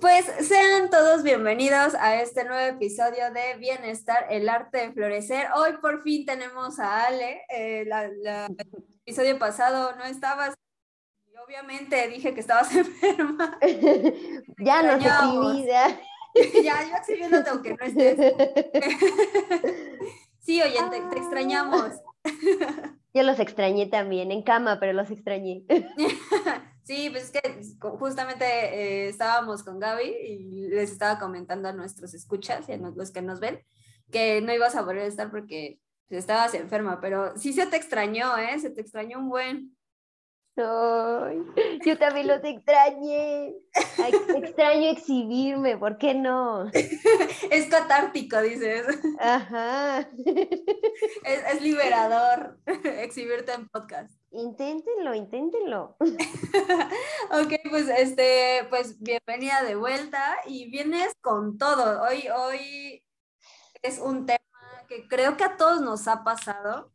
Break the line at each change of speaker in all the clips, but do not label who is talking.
pues sean todos bienvenidos a este nuevo episodio de Bienestar, el arte de florecer. Hoy por fin tenemos a Ale. Eh, el episodio pasado no estabas. Y obviamente dije que estabas enferma.
ya no sé mi vida.
ya, yo exhibiéndote aunque no estés. sí, oye, te extrañamos.
yo los extrañé también, en cama, pero los extrañé.
Sí, pues es que justamente eh, estábamos con Gaby y les estaba comentando a nuestros escuchas y a los que nos ven que no ibas a volver a estar porque estabas enferma, pero sí se te extrañó, ¿eh? Se te extrañó un buen.
Ay, yo también los extrañé. extraño exhibirme, ¿por qué no?
Es catártico, dices.
Ajá.
Es, es liberador exhibirte en podcast.
Inténtenlo, inténtenlo.
ok, pues este, pues bienvenida de vuelta y vienes con todo. Hoy, hoy es un tema que creo que a todos nos ha pasado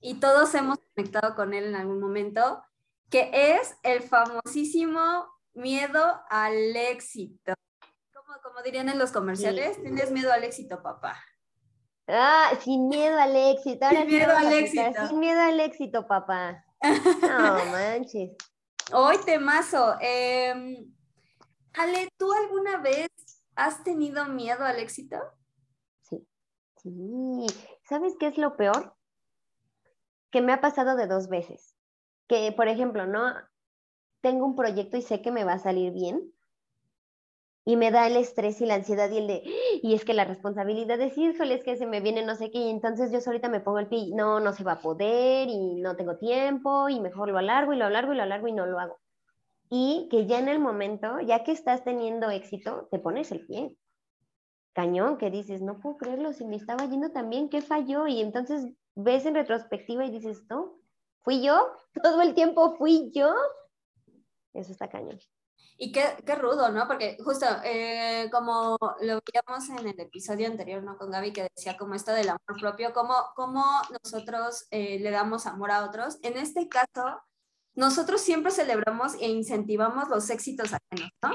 y todos hemos conectado con él en algún momento, que es el famosísimo miedo al éxito. Como, como dirían en los comerciales, tienes miedo al éxito, papá.
Ah, sin miedo al éxito.
sin miedo al éxito.
Sin miedo al éxito, papá. No manches.
Hoy temazo. Eh, Ale, ¿tú alguna vez has tenido miedo al éxito?
Sí. Sí. ¿Sabes qué es lo peor? Que me ha pasado de dos veces. Que, por ejemplo, ¿no? Tengo un proyecto y sé que me va a salir bien y me da el estrés y la ansiedad y el de, y es que la responsabilidad es, híjole, es que se me viene no sé qué, y entonces yo solita me pongo el pie, no, no se va a poder, y no tengo tiempo, y mejor lo alargo, y lo alargo, y lo alargo, y no lo hago. Y que ya en el momento, ya que estás teniendo éxito, te pones el pie. Cañón, que dices, no puedo creerlo, si me estaba yendo también, ¿qué falló? Y entonces ves en retrospectiva y dices, no, fui yo, todo el tiempo fui yo. Eso está cañón.
Y qué, qué rudo, ¿no? Porque justo eh, como lo veíamos en el episodio anterior, ¿no? Con Gaby, que decía como esto del amor propio, cómo, cómo nosotros eh, le damos amor a otros. En este caso, nosotros siempre celebramos e incentivamos los éxitos ajenos, ¿no?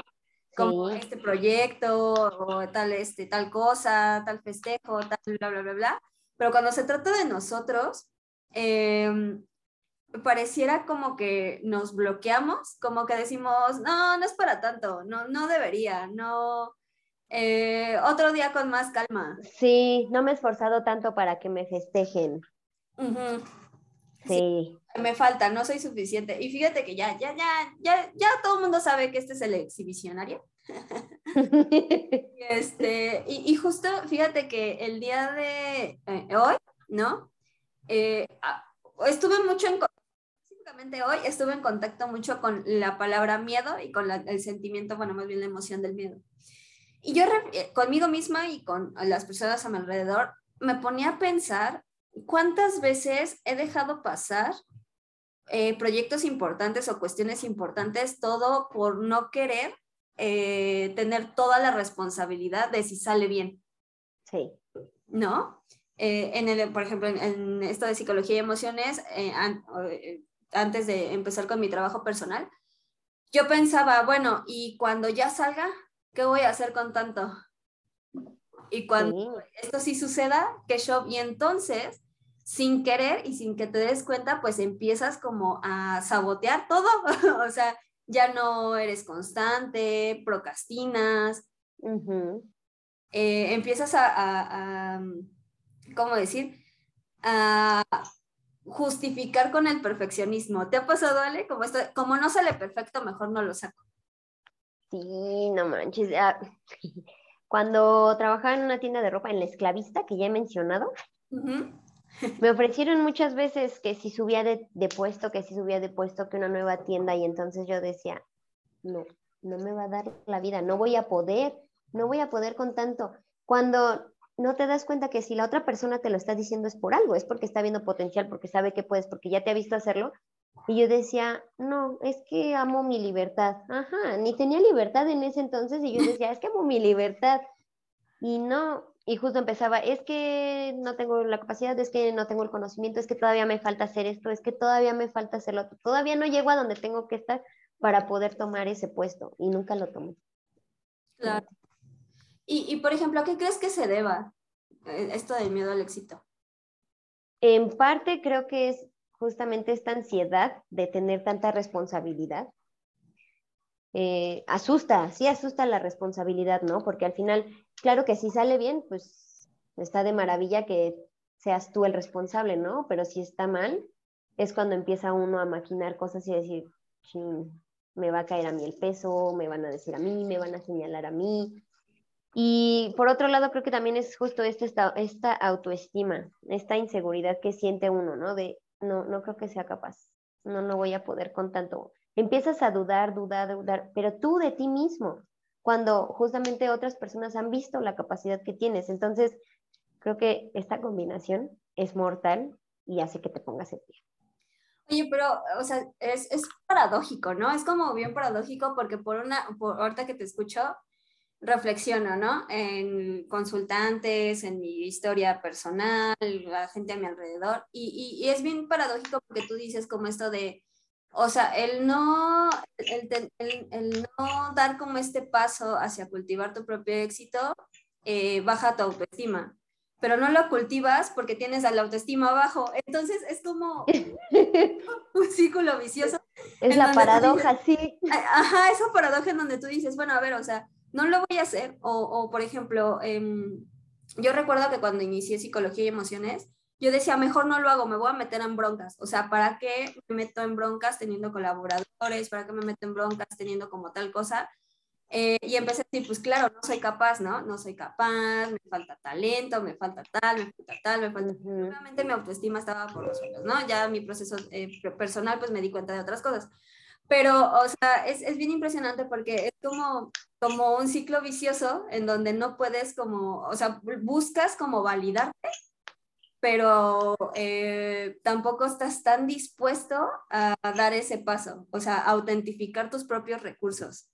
Como este proyecto, o tal, este, tal cosa, tal festejo, tal, bla, bla, bla, bla. Pero cuando se trata de nosotros, eh, pareciera como que nos bloqueamos, como que decimos, no, no es para tanto, no, no debería, no, eh, otro día con más calma.
Sí, no me he esforzado tanto para que me festejen.
sí. Me falta, no soy suficiente. Y fíjate que ya, ya, ya, ya, ya todo el mundo sabe que este es el exhibicionario. este, y, justo, fíjate que el día de eh, hoy, ¿no? Eh, estuve mucho en hoy estuve en contacto mucho con la palabra miedo y con el sentimiento, bueno, más bien la emoción del miedo. Y yo eh, conmigo misma y con las personas a mi alrededor me ponía a pensar cuántas veces he dejado pasar eh, proyectos importantes o cuestiones importantes, todo por no querer eh, tener toda la responsabilidad de si sale bien.
Sí.
¿No? en el, por ejemplo, en, en, esto de psicología y emociones, antes de empezar con mi trabajo personal, yo pensaba, bueno, y cuando ya salga, ¿qué voy a hacer con tanto? Y cuando esto sí suceda, ¿qué show? Y entonces, sin querer y sin que te des cuenta, pues empiezas como a sabotear todo. o sea, ya no eres constante, procrastinas, eh, empiezas a, a, ¿cómo decir? A justificar con el perfeccionismo. ¿Te ha pasado, Ale? Como, esto, como no sale perfecto, mejor no lo saco.
Sí, no manches. Ah, cuando trabajaba en una tienda de ropa en la esclavista, que ya he mencionado, me ofrecieron muchas veces que si subía de, de, puesto, que si subía de puesto, que una nueva tienda, y entonces yo decía, no, no me va a dar la vida, no voy a poder, no voy a poder con tanto. Cuando no te das cuenta que si la otra persona te lo está diciendo es por algo, es porque está viendo potencial, porque sabe que puedes, porque ya te ha visto hacerlo. Y yo decía, no, es que amo mi libertad. Ajá, ni tenía libertad en ese entonces y yo decía, es que amo mi libertad. Y no, y justo empezaba, es que no tengo la capacidad, es que no tengo el conocimiento, es que todavía me falta hacer esto, es que todavía me falta hacerlo, todavía no llego a donde tengo que estar para poder tomar ese puesto y nunca lo tomé.
Claro. Y, por ejemplo, ¿a qué crees que se deba eh, esto del miedo al éxito?
En parte creo que es justamente esta ansiedad de tener tanta responsabilidad. Eh, asusta, sí asusta la responsabilidad, ¿no? Porque al final, claro que si sale bien, pues está de maravilla que seas tú el responsable, ¿no? Pero si está mal, es cuando empieza uno a maquinar cosas y decir, me va a caer a mí el peso, me van a decir a mí, me van a señalar a mí, y por otro lado, creo que también es justo esta, esta autoestima, esta inseguridad que siente uno, ¿no? De, no, no creo que sea capaz, no, no voy a poder con tanto. Empiezas a dudar, dudar, dudar, pero tú de ti mismo, cuando justamente otras personas han visto la capacidad que tienes. Entonces, creo que esta combinación es mortal y hace que te pongas en pie.
Oye, pero, o sea, es, es, paradójico, ¿no? Es como bien paradójico porque por una, por, ahorita que te escucho, reflexiono, ¿no? En consultantes, en mi historia personal, la gente a mi alrededor, y, y, es bien paradójico porque tú dices como esto de, o sea, el no, el, el, el no dar como este paso hacia cultivar tu propio éxito, eh, baja tu autoestima, pero no lo cultivas porque tienes a la autoestima abajo, entonces es como un círculo vicioso.
Es la paradoja, sí.
Ajá, esa paradoja en donde tú dices, bueno, a ver, o sea, no lo voy a hacer. O, por ejemplo, em, yo recuerdo que cuando inicié psicología y emociones, yo decía, mejor no lo hago, me voy a meter en broncas. O sea, ¿para qué me meto en broncas teniendo colaboradores? ¿Para qué me meto en broncas teniendo como tal cosa? Eh, y empecé a decir, pues claro, no soy capaz, ¿no? No soy capaz, me falta talento, me falta tal, me falta tal, me falta... Obviamente mi autoestima estaba por los suelos, ¿no? Ya mi proceso eh, personal, pues me di cuenta de otras cosas. Pero, o sea, es, es, bien impresionante porque es como, como un ciclo vicioso en donde no puedes como, o sea, buscas como validarte, pero eh, tampoco estás tan dispuesto a dar ese paso, o sea, autentificar tus propios recursos,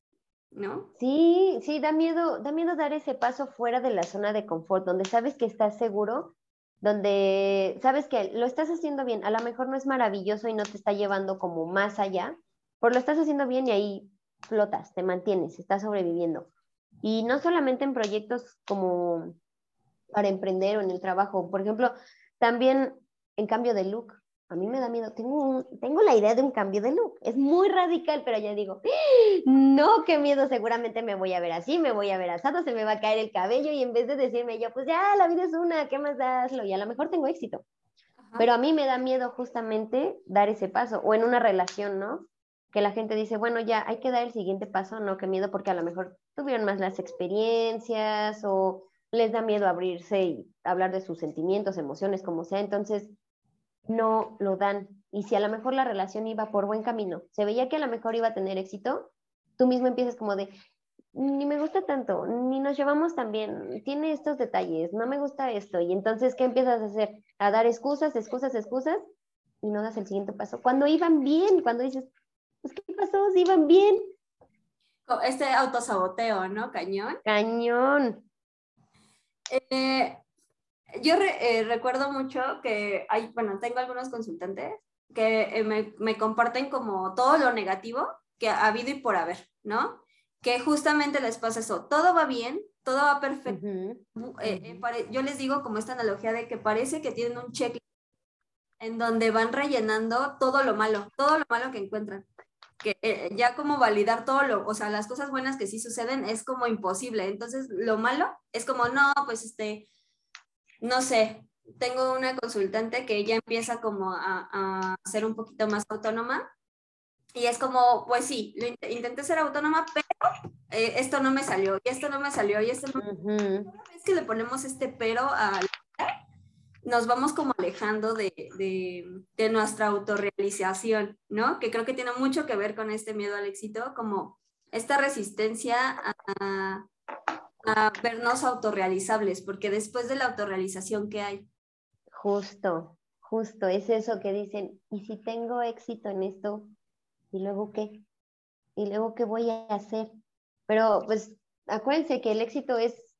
¿no?
Sí, sí, da miedo, da miedo dar ese paso fuera de la zona de confort, donde sabes que estás seguro, donde sabes que lo estás haciendo bien, a lo mejor no es maravilloso y no te está llevando como más allá, por lo estás haciendo bien y ahí flotas, te mantienes, estás sobreviviendo. Y no solamente en proyectos como para emprender o en el trabajo, por ejemplo, también en cambio de look. A mí me da miedo, tengo, tengo la idea de un cambio de look, es muy radical, pero ya digo, no, qué miedo, seguramente me voy a ver así, me voy a ver asado, se me va a caer el cabello y en vez de decirme yo, pues ya, la vida es una, ¿qué más daslo? Y a lo mejor tengo éxito. Pero a mí me da miedo justamente dar ese paso, o en una relación, ¿no? Que la gente dice, bueno, ya hay que dar el siguiente paso, no, qué miedo, porque a lo mejor tuvieron más las experiencias o les da miedo abrirse y hablar de sus sentimientos, emociones, como sea, entonces no lo dan. Y si a lo mejor la relación iba por buen camino, se veía que a lo mejor iba a tener éxito, tú mismo empiezas como de, ni me gusta tanto, ni nos llevamos tan bien, tiene estos detalles, no me gusta esto. Y entonces, ¿qué empiezas a hacer? A dar excusas, excusas, excusas, y no das el siguiente paso. Cuando iban bien, cuando dices, pues, ¿qué pasó? ¿Si iban bien?
Este autosaboteo, ¿no? Cañón.
Cañón.
Eh, yo eh, recuerdo mucho que hay, bueno, tengo algunos consultantes que eh, me, me, comparten como todo lo negativo que ha habido y por haber, ¿no? Que justamente les pasa eso, todo va bien, todo va perfecto. yo les digo como esta analogía de que parece que tienen un check en donde van rellenando todo lo malo, todo lo malo que encuentran que eh, ya como validar todo lo, o sea, las cosas buenas que sí suceden es como imposible. Entonces, lo malo es como, no, pues este, no sé, tengo una consultante que ella empieza como a, a ser un poquito más autónoma y es como, pues sí, intenté ser autónoma, pero eh, esto no me salió, y esto no me salió, y esto no... Es que le ponemos este pero a nos vamos como alejando de, de, nuestra autorrealización, ¿no? Que creo que tiene mucho que ver con este miedo al éxito, como esta resistencia a, a vernos autorrealizables, porque después de la autorrealización, ¿qué hay?
Justo, justo, es eso que dicen, ¿y si tengo éxito en esto? ¿Y luego qué? ¿Y luego qué voy a hacer? Pero pues acuérdense que el éxito es,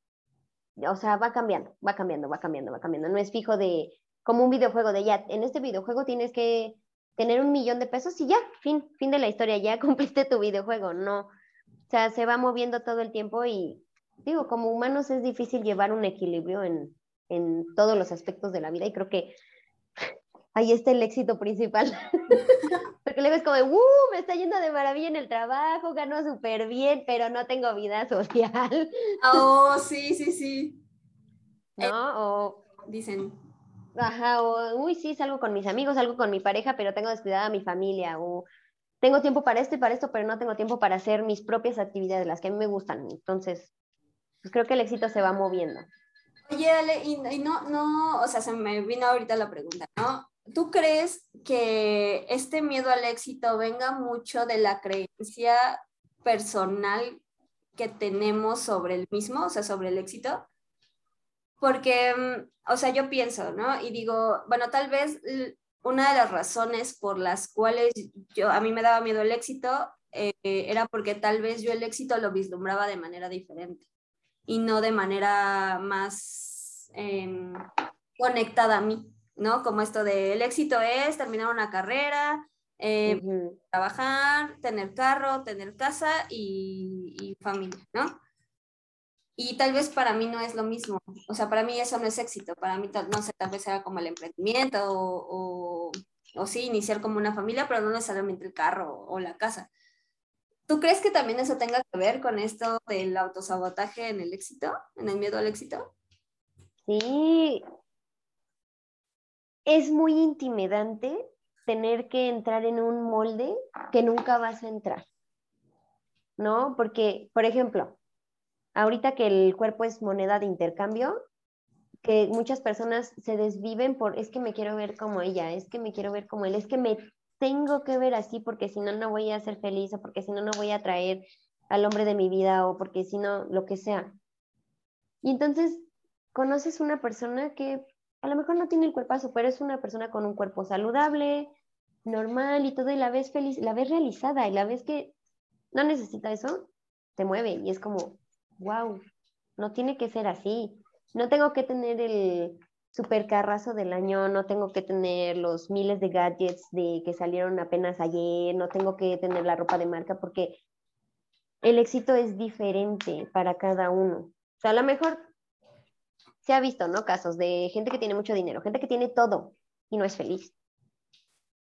o sea, va cambiando, va cambiando, va cambiando, va cambiando. No es fijo de, como un videojuego de ya, en este videojuego tienes que tener un millón de pesos y ya, fin, fin de la historia, ya cumpliste tu videojuego. No, o sea, se va moviendo todo el tiempo y digo, como humanos es difícil llevar un equilibrio en, en todos los aspectos de la vida y creo que ahí está el éxito principal. Porque luego es como, ¡uh! Me está yendo de maravilla en el trabajo, gano súper bien, pero no tengo vida social.
Oh, sí, sí, sí.
¿No? o
dicen.
Ajá, o, uy, sí, salgo con mis amigos, salgo con mi pareja, pero tengo descuidada a mi familia, o tengo tiempo para esto y para esto, pero no tengo tiempo para hacer mis propias actividades, las que a mí me gustan. Entonces, pues creo que el éxito se va moviendo.
Oye, Ale, y, y no, no, o sea, se me vino ahorita la pregunta, ¿no? ¿Tú crees que este miedo al éxito venga mucho de la creencia personal que tenemos sobre el mismo, o sea, sobre el éxito? Porque, mm, o sea, yo pienso, ¿no? Y digo, bueno, tal vez una de las razones por las cuales yo, a mí me daba miedo el éxito eh, era porque tal vez yo el éxito lo vislumbraba de manera diferente y no de manera más em, conectada a mí. ¿No? Como esto de el éxito es terminar una carrera, eh, trabajar, tener carro, tener casa y, familia, ¿no? Y tal vez para mí no es lo mismo, o sea, para mí eso no es éxito, para mí, no sé, tal vez sea como el emprendimiento o, o, sí, iniciar como una familia, pero no necesariamente el carro o la casa. ¿Tú crees que también eso tenga que ver con esto del autosabotaje en el éxito, en el miedo al éxito?
Sí, es muy intimidante tener que entrar en un molde que nunca vas a entrar, ¿no? Porque, por ejemplo, ahorita que el cuerpo es moneda de intercambio, que muchas personas se desviven por, es que me quiero ver como ella, es que me quiero ver como él, es que me tengo que ver así porque si no, no voy a ser feliz o porque si no, no voy a traer al hombre de mi vida o porque si no, lo que sea. Y entonces conoces una persona que a lo mejor no tiene el cuerpazo, pero es una persona con un cuerpo saludable, normal y todo, y la ves feliz, la ves realizada, y la ves que no necesita eso, te mueve, y es como, wow, no tiene que ser así. No tengo que tener el super carrazo del año, no tengo que tener los miles de gadgets de que salieron apenas ayer, no tengo que tener la ropa de marca, porque el éxito es diferente para cada uno. O sea, a lo mejor se ha visto, ¿no? Casos de gente que tiene mucho dinero, gente que tiene todo y no es feliz.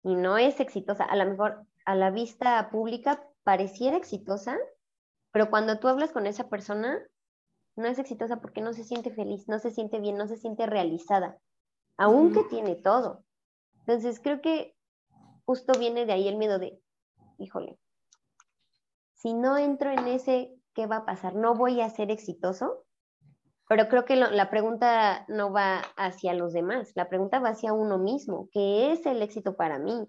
Y no es exitosa. A lo mejor a la vista pública pareciera exitosa, pero cuando tú hablas con esa persona, no es exitosa porque no se siente feliz, no se siente bien, no se siente realizada, aunque tiene todo. Entonces creo que justo viene de ahí el miedo de, híjole, si no entro en ese, ¿qué va a pasar? ¿No voy a ser exitoso? Pero creo que la pregunta no va hacia los demás, la pregunta va hacia uno mismo, ¿qué es el éxito para mí?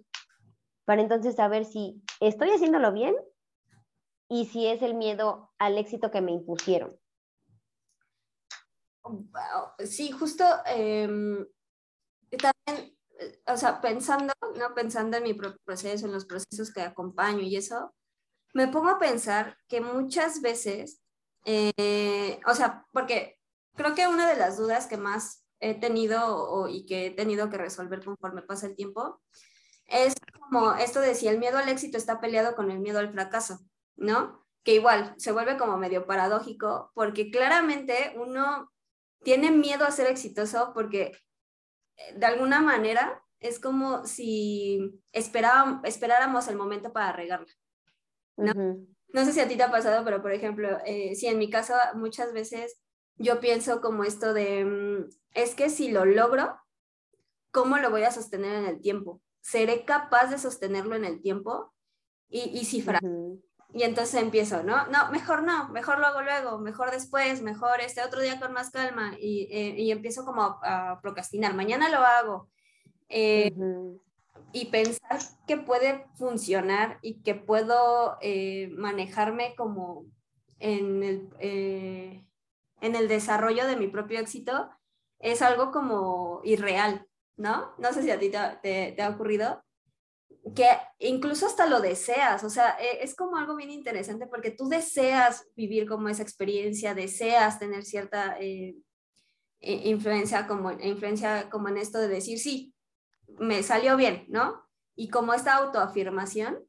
Para entonces saber si estoy haciéndolo bien y si es el miedo al éxito que me impusieron.
Sí, justo em, también, o sea, pensando, ¿no? Pensando en mi propio proceso, en los procesos que acompaño y eso, me pongo a pensar que muchas veces, eh, o sea, porque creo que una de las dudas que más he tenido y que he tenido que resolver conforme pasa el tiempo es como esto de si el miedo al éxito está peleado con el miedo al fracaso, ¿no? Que igual se vuelve como medio paradójico porque claramente uno tiene miedo a ser exitoso porque eh, de alguna manera es como si esperáramos el momento para regarla, ¿no? No sé si a ti te ha pasado, pero por ejemplo, eh, si en mi caso muchas veces yo pienso como esto de, mm, es que si lo logro, ¿cómo lo voy a sostener en el tiempo? ¿Seré capaz de sostenerlo en el tiempo? Y, y Y entonces empiezo, ¿no? No, mejor no, mejor lo hago luego, mejor después, mejor este otro día con más calma. Y, eh, y empiezo como a, procrastinar, mañana lo hago. Eh, y pensar que puede funcionar y que puedo eh, manejarme como en el, en el desarrollo de mi propio éxito es algo como irreal, ¿no? No sé si a ti te, ha ocurrido, que incluso hasta lo deseas, o sea, e, es como algo bien interesante porque tú deseas vivir como esa experiencia, deseas tener cierta eh, influencia, como, influencia como en esto de decir, sí, me salió bien, ¿no? Y como esta autoafirmación,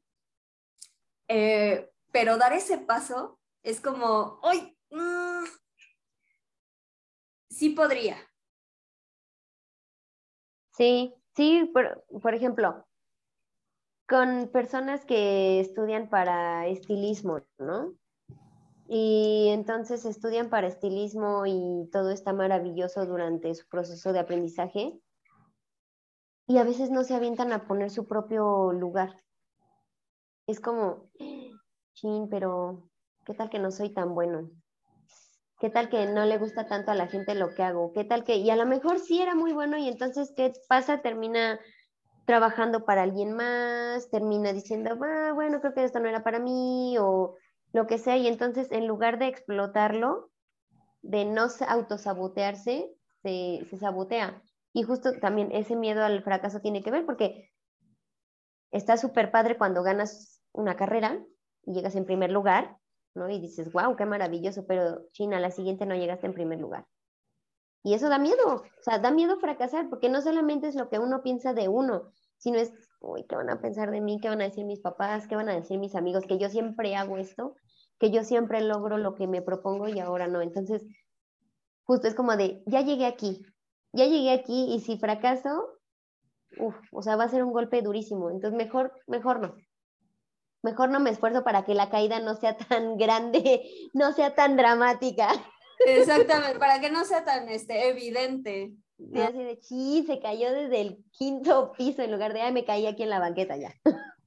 eh, pero dar ese paso es como, ¡ay! Sí podría.
Sí, sí, por, por ejemplo, con personas que estudian para estilismo, ¿no? Y entonces estudian para estilismo y todo está maravilloso durante su proceso de aprendizaje. Y a veces no se avientan a poner su propio lugar. Es como, chin, pero ¿qué tal que no soy tan bueno? ¿Qué tal que no le gusta tanto a la gente lo que hago? ¿Qué tal que, y a lo mejor sí era muy bueno y entonces, ¿qué pasa? Termina trabajando para alguien más, termina diciendo, ah, bueno, creo que esto no era para mí o lo que sea, y entonces en lugar de explotarlo, de no autosabotearse, se, se sabotea. Y justo también ese miedo al fracaso tiene que ver porque está súper padre cuando ganas una carrera y llegas en primer lugar, ¿no? Y dices, wow, qué maravilloso, pero China, la siguiente no llegaste en primer lugar. Y eso da miedo, o sea, da miedo fracasar, porque no solamente es lo que uno piensa de uno, sino es, uy, ¿qué van a pensar de mí? ¿Qué van a decir mis papás? ¿Qué van a decir mis amigos? Que yo siempre hago esto, que yo siempre logro lo que me propongo y ahora no. Entonces, justo es como de, ya llegué aquí, ya llegué aquí y si fracaso, uf, o sea, va a ser un golpe durísimo. Entonces, mejor, mejor no mejor no me esfuerzo para que la caída no sea tan grande, no sea tan dramática.
Exactamente, para que no sea tan este, evidente.
Sí, así de, chi, se cayó desde el quinto piso en lugar de, ay, me caí aquí en la banqueta ya.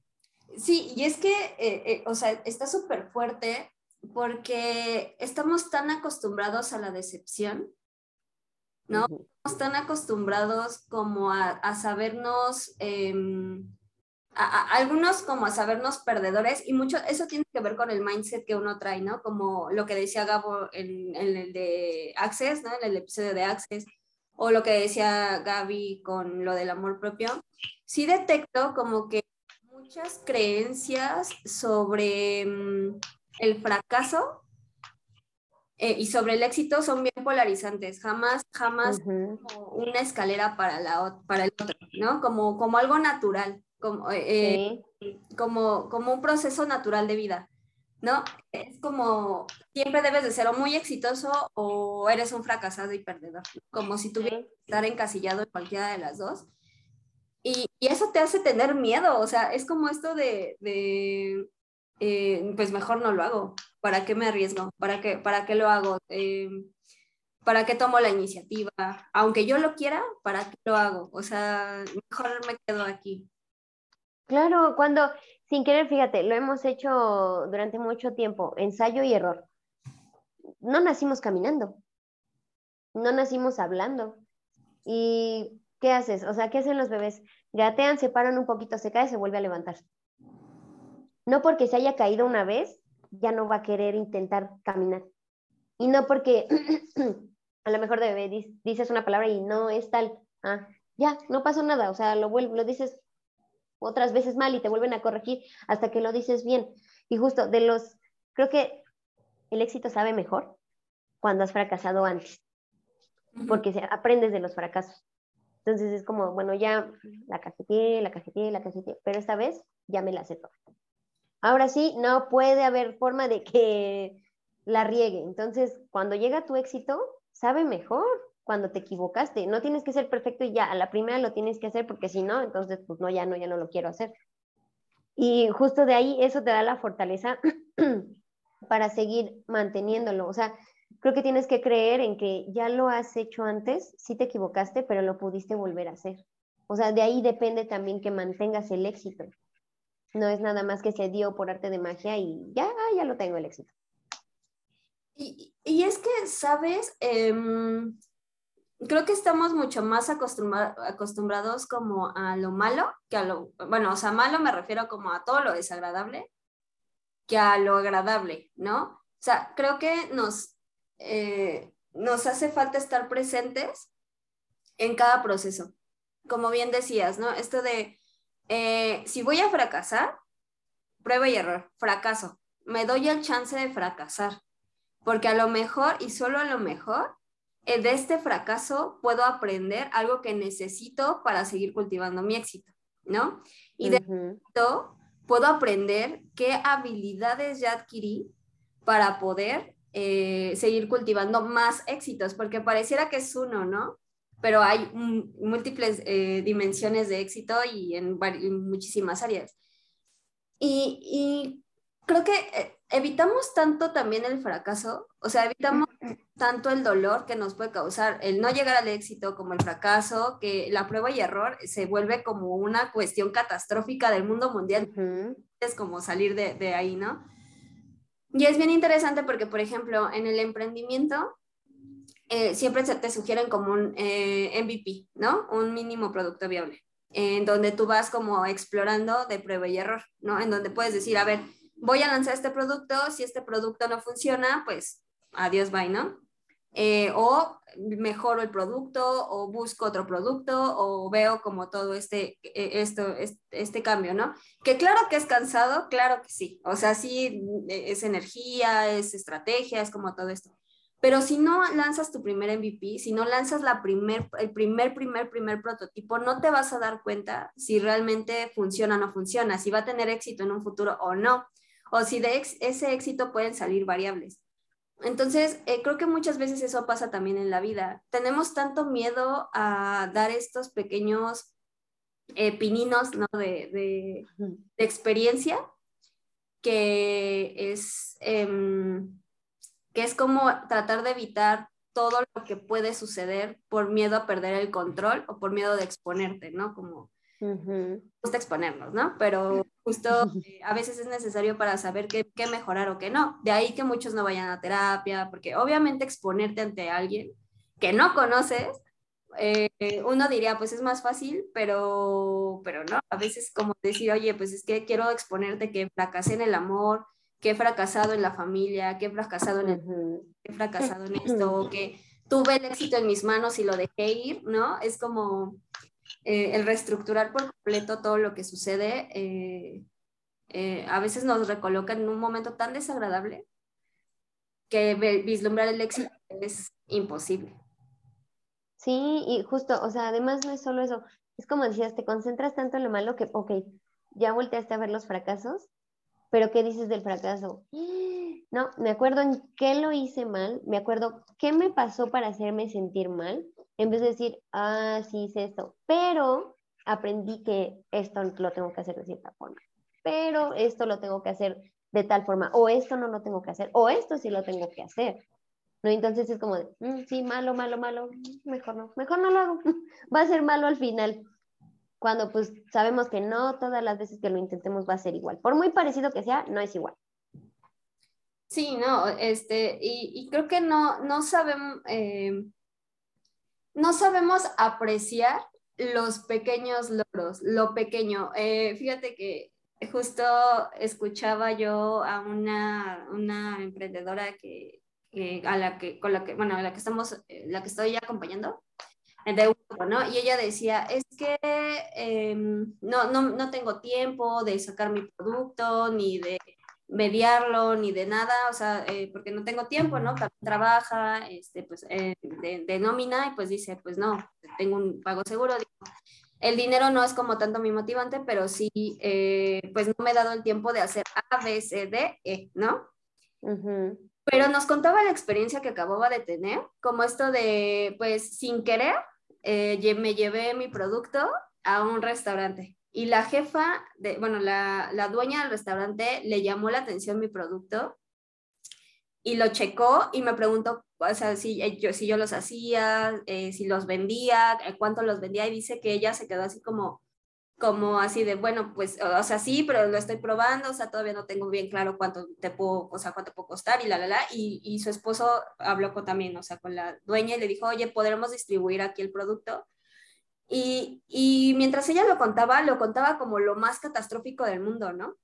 Sí, y es que, eh, eh, o sea, está súper fuerte porque estamos tan acostumbrados a la decepción, ¿no? Estamos tan acostumbrados como a, sabernos... Em, algunos como a sabernos perdedores y mucho, eso tiene que ver con el mindset que uno trae, ¿no? Como lo que decía Gabo en, el de Access, ¿no? En el episodio de Access, o lo que decía Gaby con lo del amor propio. Sí detecto como que muchas creencias sobre mm, el fracaso eh, y sobre el éxito son bien polarizantes, jamás, jamás como una escalera para, la, para el otro, ¿no? Como, como algo natural como, eh, como, como un proceso natural de vida, ¿no? Es como, siempre debes de ser o muy exitoso o eres un fracasado y perdedor, como si tuvieras que estar encasillado en cualquiera de las dos. Y, y, eso te hace tener miedo, o sea, es como esto de, de eh, pues mejor no lo hago, ¿para qué me arriesgo? ¿Para qué, para qué lo hago? Eh, ¿Para qué tomo la iniciativa? Aunque yo lo quiera, ¿para qué lo hago? O sea, mejor me quedo aquí.
Claro, cuando sin querer, fíjate, lo hemos hecho durante mucho tiempo, ensayo y error. No nacimos caminando, no nacimos hablando. ¿Y qué haces? O sea, ¿qué hacen los bebés? Gatean, se paran un poquito, se cae, se vuelve a levantar. No porque se haya caído una vez, ya no va a querer intentar caminar. Y no porque a lo mejor de bebé dices una palabra y no es tal. Ah, ya, no pasó nada. O sea, lo, lo dices otras veces mal y te vuelven a corregir hasta que lo dices bien. Y justo de los, creo que el éxito sabe mejor cuando has fracasado antes, porque aprendes de los fracasos. Entonces es como, bueno, ya la cajeteé, la cajeteé, la cajeteé, pero esta vez ya me la sé toda. Ahora sí, no puede haber forma de que la riegue. Entonces, cuando llega tu éxito, sabe mejor cuando te equivocaste. No tienes que ser perfecto y ya, a la primera lo tienes que hacer porque si no, entonces pues no, ya no, ya no lo quiero hacer. Y justo de ahí eso te da la fortaleza para seguir manteniéndolo. O sea, creo que tienes que creer en que ya lo has hecho antes, sí te equivocaste, pero lo pudiste volver a hacer. O sea, de ahí depende también que mantengas el éxito. No es nada más que se dio por arte de magia y ya, ah, ya lo tengo el éxito.
Y, es que, ¿sabes? Em, creo que estamos mucho más acostumbrados como a lo malo que a lo, bueno, o sea, malo me refiero como a todo lo desagradable que a lo agradable, ¿no? O sea, creo que nos, eh, nos hace falta estar presentes en cada proceso. Como bien decías, ¿no? Esto de, eh, si voy a fracasar, prueba y error, fracaso. Me doy el chance de fracasar, porque a lo mejor y solo a lo mejor de este fracaso puedo aprender algo que necesito para seguir cultivando mi éxito, ¿no? Y de esto puedo aprender qué habilidades ya adquirí para poder eh, seguir cultivando más éxitos, porque pareciera que es uno, ¿no? Pero hay múltiples eh, dimensiones de éxito y en, muchísimas áreas. Y, y creo que evitamos tanto también el fracaso, o sea, evitamos tanto el dolor que nos puede causar el no llegar al éxito como el fracaso, que la prueba y error se vuelve como una cuestión catastrófica del mundo mundial. Es como salir de, ahí, ¿no? Y es bien interesante porque, por ejemplo, en el emprendimiento, eh, siempre se te sugieren como un eh, MVP, ¿no? Un mínimo producto viable, en donde tú vas como explorando de prueba y error, ¿no? En donde puedes decir, a ver, voy a lanzar este producto, si este producto no funciona, pues adiós, bye, ¿no? Eh, o mejoro el producto o busco otro producto o veo como todo este, e, esto, este, cambio, ¿no? Que claro que es cansado, claro que sí, o sea, sí e, es energía, es estrategia, es como todo esto. Pero si no lanzas tu primer MVP, si no lanzas la primer, el primer, primer, primer prototipo, no te vas a dar cuenta si realmente funciona o no funciona, si va a tener éxito en un futuro o no o si de ese éxito pueden salir variables. Entonces, eh, creo que muchas veces eso pasa también en la vida. Tenemos tanto miedo a dar estos pequeños eh, pininos de, experiencia que es, em, que es como tratar de evitar todo lo que puede suceder por miedo a perder el control o por miedo de exponerte, ¿no? Como gusta exponernos, ¿no? Pero justo eh, a veces es necesario para saber qué, qué, mejorar o qué no. De ahí que muchos no vayan a terapia, porque obviamente exponerte ante alguien que no conoces, eh, uno diría, pues es más fácil, pero, pero no, a veces como decir, oye, pues es que quiero exponerte que fracasé en el amor, que he fracasado en la familia, que he fracasado en, el, que he fracasado en esto, que tuve el éxito en mis manos y lo dejé ir, ¿no? Es como, eh, el reestructurar por completo todo lo que sucede, eh, eh, a veces nos recoloca en un momento tan desagradable que vislumbrar el éxito es imposible.
Sí, y justo, o sea, además no es solo eso, es como decías, te concentras tanto en lo malo que, ok, ya volteaste a ver los fracasos, pero ¿qué dices del fracaso? No, me acuerdo en qué lo hice mal, me acuerdo qué me pasó para hacerme sentir mal, en vez de decir, ah, sí hice esto, pero aprendí que esto lo tengo que hacer de cierta forma, pero esto lo tengo que hacer de tal forma, o esto no lo tengo que hacer, o esto sí lo tengo que hacer. ¿No? Entonces es como de, mm, sí, malo, malo, malo, mejor no, mejor no lo hago, va a ser malo al final. Cuando pues sabemos que no todas las veces que lo intentemos va a ser igual. Por muy parecido que sea, no es igual.
Sí, no, este, y, creo que no, no sabemos, eh, no sabemos apreciar los pequeños logros, lo pequeño. Eh, fíjate que justo escuchaba yo a una, una emprendedora que, a la que, con la que, bueno, la que estamos, eh, la que estoy acompañando, ¿no? Y ella decía, es que em, no, no, no tengo tiempo de sacar mi producto, ni de mediarlo ni de nada, o sea, eh, porque no tengo tiempo, ¿no? Trabaja, este, pues, eh, de, nómina y pues dice, pues no, tengo un pago seguro. el dinero no es como tanto mi motivante, pero sí, eh, pues no me he dado el tiempo de hacer A, B, C, D, E, ¿no? Pero nos contaba la experiencia que acababa de tener, como esto de, pues, sin querer, me llevé mi producto a un restaurante y la jefa, de, bueno, la, la dueña del restaurante le llamó la atención mi producto y lo checó y me preguntó, o sea, si eh, yo, si yo los hacía, eh, si los vendía, eh, cuánto los vendía y dice que ella se quedó así como, como así de, bueno, pues, o sea, sí, pero lo estoy probando, o sea, todavía no tengo bien claro cuánto te puedo, o sea, cuánto puedo costar y la, la, la, y, y su esposo habló con también, o sea, con la dueña y le dijo, oye, ¿podremos distribuir aquí el producto? Y, y mientras ella lo contaba, lo contaba como lo más catastrófico del mundo, ¿no?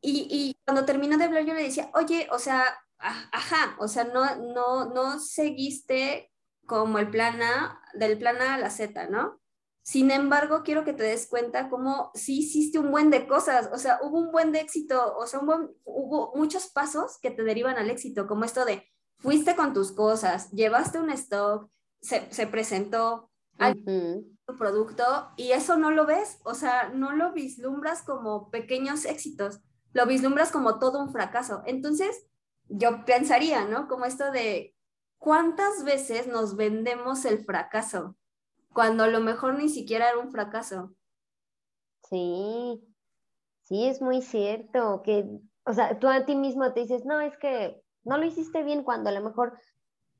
Y, y, cuando terminó de hablar, yo le decía, oye, o sea, ajá, o sea, no, no, no seguiste como el plan A, del plan A a la Z, ¿no? Sin embargo, quiero que te des cuenta cómo sí hiciste un buen de cosas, o sea, hubo un buen de éxito, o sea, hubo muchos pasos que te derivan al éxito, como esto de fuiste con tus cosas, llevaste un stock, se, se presentó tu producto y eso no lo ves, o sea, no lo vislumbras como pequeños éxitos, lo vislumbras como todo un fracaso. Entonces, yo pensaría, ¿no? Como esto de cuántas veces nos vendemos el fracaso cuando a lo mejor ni siquiera era un fracaso.
Sí, sí, es muy cierto que, o sea, tú a ti mismo te dices, no, es que no lo hiciste bien cuando a lo mejor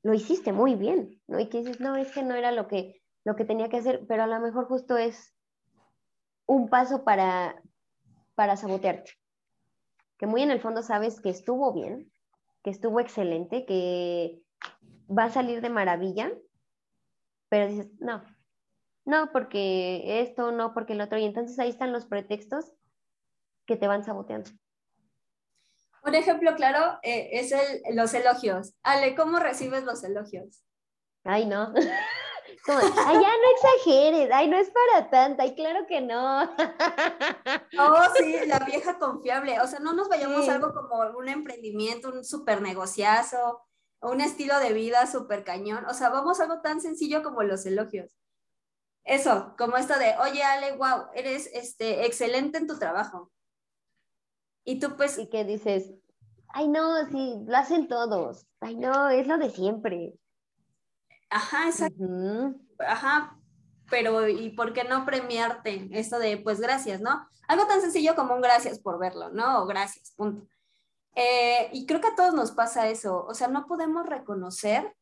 lo hiciste muy bien, ¿no? Y que dices, no, es que no era lo que, lo que tenía que hacer, pero a lo mejor justo es un paso para, para sabotearte. Que muy en el fondo sabes que estuvo bien, que estuvo excelente, que va a salir de maravilla, pero dices, no, no porque esto, no porque el otro, y entonces ahí están los pretextos que te van saboteando.
Un ejemplo claro eh, es el, los elogios. Ale, ¿cómo recibes los elogios?
Ay, no. ay, ya no exageres, ay, no es para tanto, ay, claro que no.
Oh, sí, la vieja confiable, o sea, no nos vayamos a algo como un emprendimiento, un super negociazo, un estilo de vida súper cañón, o sea, vamos a algo tan sencillo como los elogios. Eso, como esto de, oye, Ale, wow, eres este, excelente en tu trabajo. Y tú pues...
Y que dices, ay, no, sí, lo hacen todos, ay, no, es lo de siempre.
Ajá, exacto. Ajá, pero ¿y por qué no premiarte esto de, pues gracias, ¿no? Algo tan sencillo como un gracias por verlo, ¿no? O gracias, punto. Eh, y creo que a todos nos pasa eso, o sea, no podemos reconocer,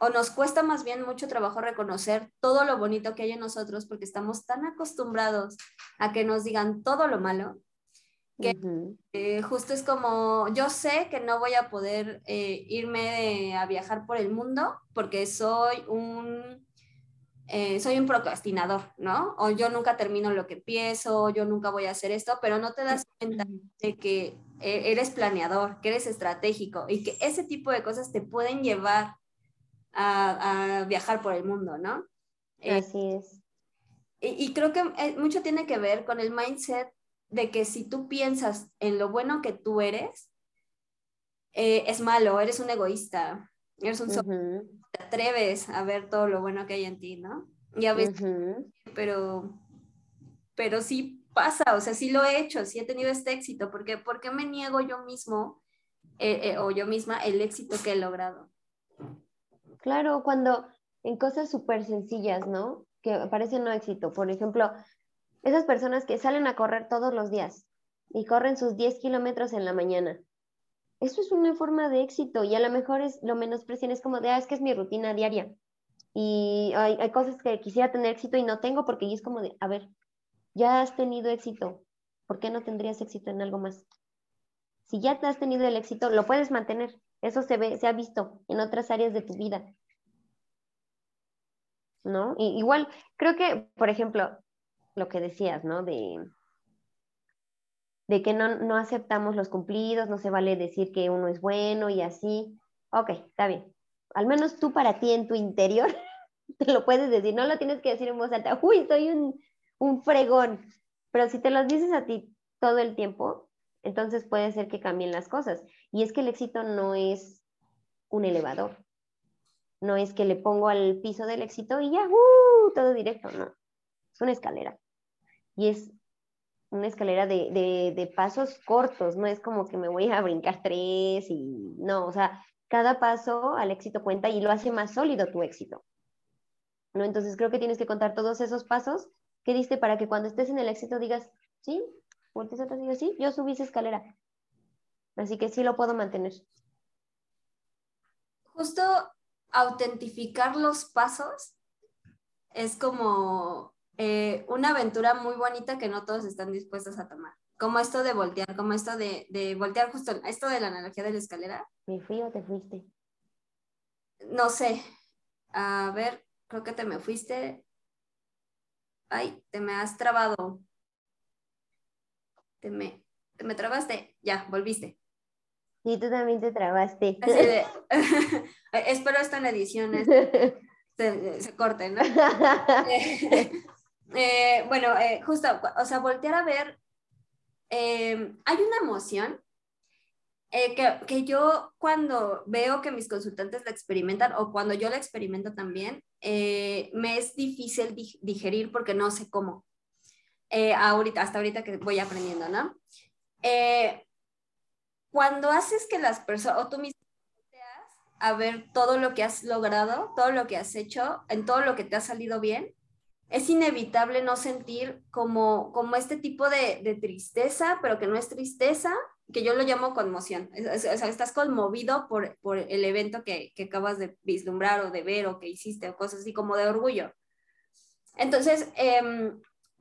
o nos cuesta más bien mucho trabajo reconocer todo lo bonito que hay en nosotros porque estamos tan acostumbrados a que nos digan todo lo malo, que eh, justo es como, yo sé que no voy a poder eh, irme a viajar por el mundo porque soy un, eh, soy un procrastinador, ¿no? O yo nunca termino lo que empiezo, yo nunca voy a hacer esto, pero no te das cuenta de que eres planeador, que eres estratégico y que ese tipo de cosas te pueden llevar a, a viajar por el mundo, ¿no?
Así es.
Y, y creo que mucho tiene que ver con el mindset de que si tú piensas en lo bueno que tú eres, eh, es malo, eres un egoísta, eres un te atreves a ver todo lo bueno que hay en ti, ¿no? Y a veces, pero, pero sí pasa, o sea, sí lo he hecho, sí he tenido este éxito, porque ¿por qué me niego yo mismo eh, eh, o yo misma el éxito que he logrado?
Claro, cuando en cosas súper sencillas, ¿no? Que parecen no éxito. Por ejemplo, esas personas que salen a correr todos los días y corren sus 10 kilómetros en la mañana. Eso es una forma de éxito y a lo mejor es lo menosprecian, es como de, ah, es que es mi rutina diaria. Y hay, hay cosas que quisiera tener éxito y no tengo porque es como de, a ver, ya has tenido éxito, ¿por qué no tendrías éxito en algo más? Si ya te has tenido el éxito, lo puedes mantener. Eso se ve, se ha visto en otras áreas de tu vida. ¿No? Y, igual, creo que, por ejemplo, lo que decías, ¿no? De, de que no, no aceptamos los cumplidos, no se vale decir que uno es bueno y así. Ok, está bien. Al menos tú para ti en tu interior te lo puedes decir, no lo tienes que decir en voz alta, uy, soy un, un fregón. Pero si te lo dices a ti todo el tiempo, entonces puede ser que cambien las cosas. Y es que el éxito no es un elevador. No es que le pongo al piso del éxito y ya, uh, todo directo, no. Es una escalera y es una escalera de, pasos cortos, no es como que me voy a brincar tres y no, o sea, cada paso al éxito cuenta y lo hace más sólido tu éxito. ¿no? Entonces creo que tienes que contar todos esos pasos que diste para que cuando estés en el éxito digas, sí, voltees atrás y digas, yo subí esa escalera. Así que sí lo puedo mantener.
justo autentificar los pasos es como eh, una aventura muy bonita que no todos están dispuestos a tomar. Como esto de voltear, como esto de, de voltear justo, esto de la analogía de la escalera.
¿Me fui o te fuiste?
No sé. A ver, creo que te me fuiste. Ay, te me has trabado. Te me, te me trabaste. Ya, volviste.
Sí, tú también te trabaste.
espero esto en ediciones se, se corte, ¿no? Eh, bueno, eh, justo, o sea, voltear a ver, eh, hay una emoción que, que, yo cuando veo que mis consultantes la experimentan o cuando yo la experimento también, me es difícil digerir porque no sé cómo. ahorita, hasta ahorita que voy aprendiendo, ¿no? cuando haces que las personas, o tú mismo a ver todo lo que has logrado, todo lo que has hecho, en todo lo que te ha salido bien, es inevitable no sentir como, como este tipo de, tristeza, pero que no es tristeza, que yo lo llamo conmoción. O sea, estás conmovido por, por el evento que, que, acabas de vislumbrar o de ver o que hiciste o cosas así como de orgullo. Entonces, eh,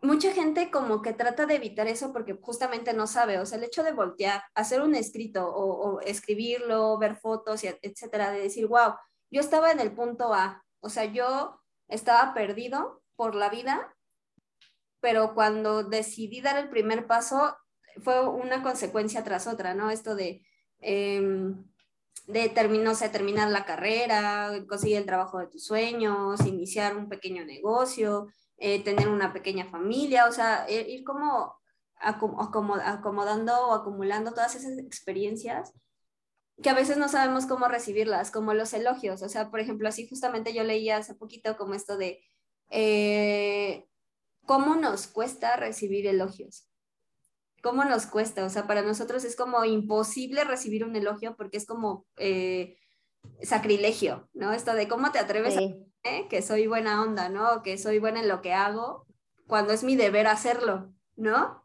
mucha gente como que trata de evitar eso porque justamente no sabe, o sea, el hecho de voltear, hacer un escrito o, escribirlo, ver fotos, etcétera, de decir, wow, yo estaba en el punto A, o sea, yo estaba perdido por la vida, pero cuando decidí dar el primer paso fue una consecuencia tras otra, ¿no? Esto de... Em, de terminar, terminar la carrera, conseguir el trabajo de tus sueños, iniciar un pequeño negocio, eh, tener una pequeña familia, o sea, e, ir como acomodando o acumulando todas esas experiencias que a veces no sabemos cómo recibirlas, como los elogios. O sea, por ejemplo, así justamente yo leía hace poquito como esto de eh, cómo nos cuesta recibir elogios. ¿Cómo nos cuesta? O sea, para nosotros es como imposible recibir un elogio porque es como eh, sacrilegio, ¿no? Esto de cómo te atreves a ¿eh? que soy buena onda, ¿no? Que soy buena en lo que hago, cuando es mi deber hacerlo, ¿no?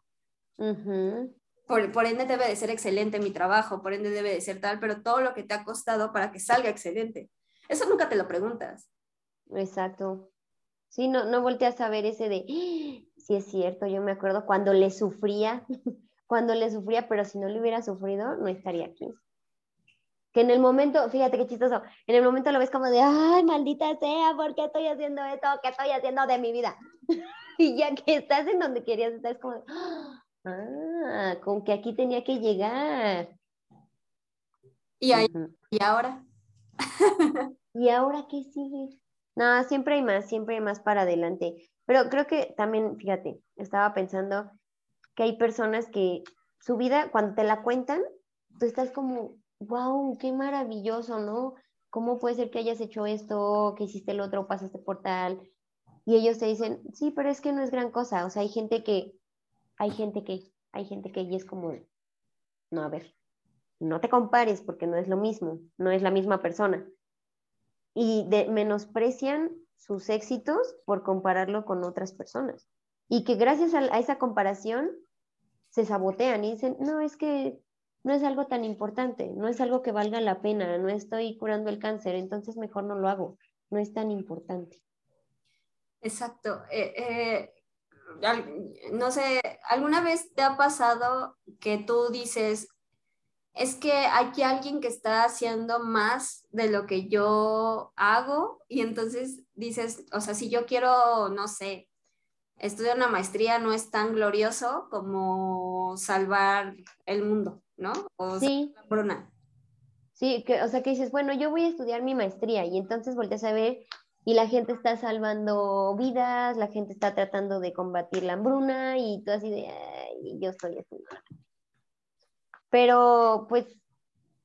por, por, ende debe de ser excelente mi trabajo, por ende debe de ser tal, pero todo lo que te ha costado para que salga excelente. Eso nunca te lo preguntas.
Exacto. Sí, no, no volteas a ver ese de, sí es cierto, yo me acuerdo cuando le sufría, cuando le sufría, pero si no le hubiera sufrido, no estaría aquí que en el momento, fíjate qué chistoso, en el momento lo ves como de, ay, maldita sea, ¿por qué estoy haciendo esto? ¿Qué estoy haciendo de mi vida? y ya que estás en donde querías estar, es como, ah, con que aquí tenía que llegar.
¿Y, ahí, ¿y ahora?
¿Y ahora qué sigue? No, siempre hay más, siempre hay más para adelante. Pero creo que también, fíjate, estaba pensando que hay personas que su vida, cuando te la cuentan, tú estás como, wow, qué maravilloso, ¿no? ¿Cómo puede ser que hayas hecho esto, que hiciste el otro, pasaste por tal? Y ellos te dicen, sí, pero es que no es gran cosa. O sea, hay gente que, hay gente que, hay gente que y es como, no, a ver, no te compares porque no es lo mismo, no es la misma persona. Y menosprecian sus éxitos por compararlo con otras personas. Y que gracias a, a esa comparación se sabotean y dicen, no, es que no es algo tan importante, no es algo que valga la pena, no estoy curando el cáncer, entonces mejor no lo hago, no es tan importante.
Exacto. Eh, eh, no sé, ¿alguna vez te ha pasado que tú dices, es que hay alguien que está haciendo más de lo que yo hago y entonces dices, o sea, si yo quiero, no sé, estudiar una maestría no es tan glorioso como salvar el mundo. ¿no? O
sí.
Bruna.
Sí, que, o sea, que dices, bueno, yo voy a estudiar mi maestría y entonces volteas a ver y la gente está salvando vidas, la gente está tratando de combatir la hambruna y tú así de, Ay, yo estoy así. Pero pues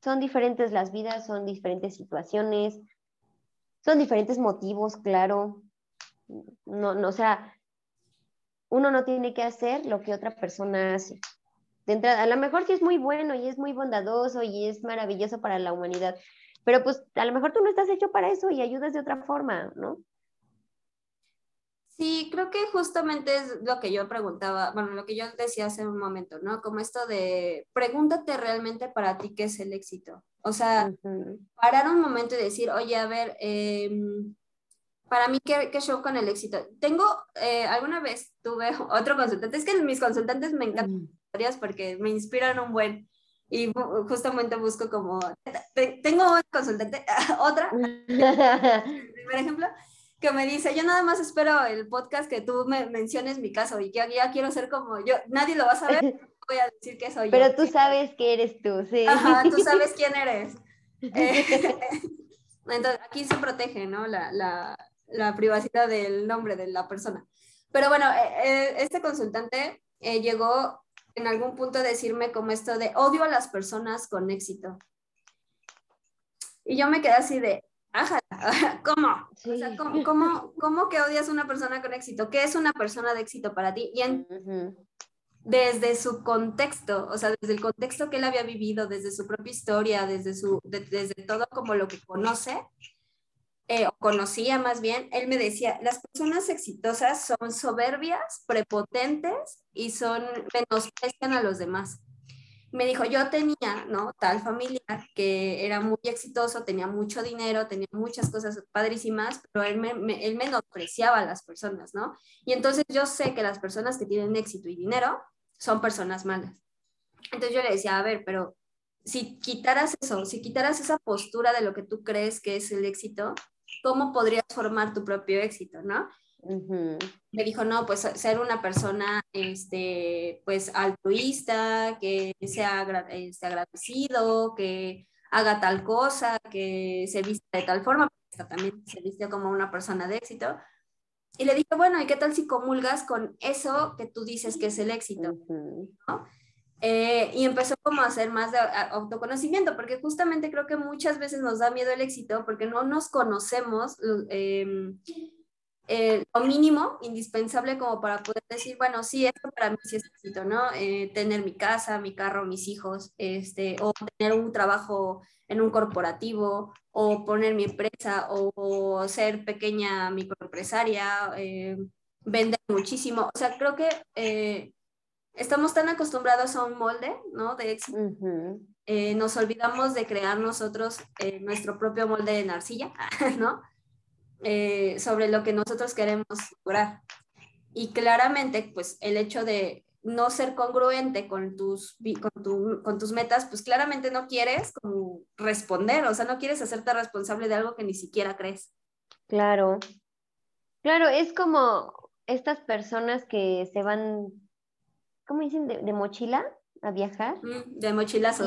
son diferentes las vidas, son diferentes situaciones, son diferentes motivos, claro. No, no, o sea, uno no tiene que hacer lo que otra persona hace de entrada, a lo mejor sí es muy bueno y es muy bondadoso y es maravilloso para la humanidad, pero pues a lo mejor tú no estás hecho para eso y ayudas de otra forma, ¿no?
Sí, creo que justamente es lo que yo preguntaba, bueno, lo que yo decía hace un momento, ¿no? Como esto de pregúntate realmente para ti qué es el éxito. O sea, parar un momento y decir, oye, a ver, em, para mí, ¿qué, ¿qué, show con el éxito? Tengo, eh, alguna vez tuve otro consultante, es que mis consultantes me encantan historias porque me inspiran un buen, y justamente busco como, tengo un consultante, otra, por ejemplo, que me dice, yo nada más espero el podcast que tú me menciones mi caso y ya, ya quiero ser como yo, nadie lo va a saber, voy a decir que soy
yo. Pero tú sabes que eres tú, sí.
Ajá, tú sabes quién eres. entonces, aquí se protege, ¿no? La, la, la, privacidad del nombre de la persona. Pero bueno, eh, eh, este consultante eh, llegó en algún punto a decirme como esto de odio a las personas con éxito. Y yo me quedé así de, Ajá, ¿cómo? O sea, ¿cómo, ¿cómo, que odias a una persona con éxito? ¿Qué es una persona de éxito para ti? Y desde su contexto, o sea, desde el contexto que él había vivido, desde su propia historia, desde, su, desde todo como lo que conoce, eh, o conocía más bien, él me decía, las personas exitosas son soberbias, prepotentes y son menosprecian a los demás me dijo, yo tenía, ¿no? Tal familiar que era muy exitoso, tenía mucho dinero, tenía muchas cosas padrísimas, pero él, me, él menospreciaba a las personas, ¿no? Y entonces yo sé que las personas que tienen éxito y dinero son personas malas. Entonces yo le decía, a ver, pero si quitaras eso, si quitaras esa postura de lo que tú crees que es el éxito, ¿cómo podrías formar tu propio éxito, ¿no? Me dijo, no, pues ser una persona, este, pues altruista, que sea este, agradecido, que haga tal cosa, que se vista de tal forma, también se vistió como una persona de éxito. Y le dije, bueno, ¿y qué tal si comulgas con eso que tú dices que es el éxito? Eh, y empezó como a hacer más de autoconocimiento, porque justamente creo que muchas veces nos da miedo el éxito porque no nos conocemos. Eh, eh, lo mínimo indispensable como para poder decir, bueno, sí, esto para mí sí es éxito, ¿no? Eh, tener mi casa, mi carro, mis hijos, este, o tener un trabajo en un corporativo, o poner mi empresa, o, ser pequeña microempresaria, eh, vender muchísimo. O sea, creo que estamos tan acostumbrados a un molde, ¿no? De éxito. nos olvidamos de crear nosotros nuestro propio molde de arcilla, ¿no? Eh, sobre lo que nosotros queremos lograr. Y claramente, pues el hecho de no ser congruente con tus, con, tus metas, pues claramente no quieres como responder, o sea, no quieres hacerte responsable de algo que ni siquiera crees.
Claro, claro, es como estas personas que se van, ¿cómo dicen? De, mochila a viajar.
Mm, de mochilazo.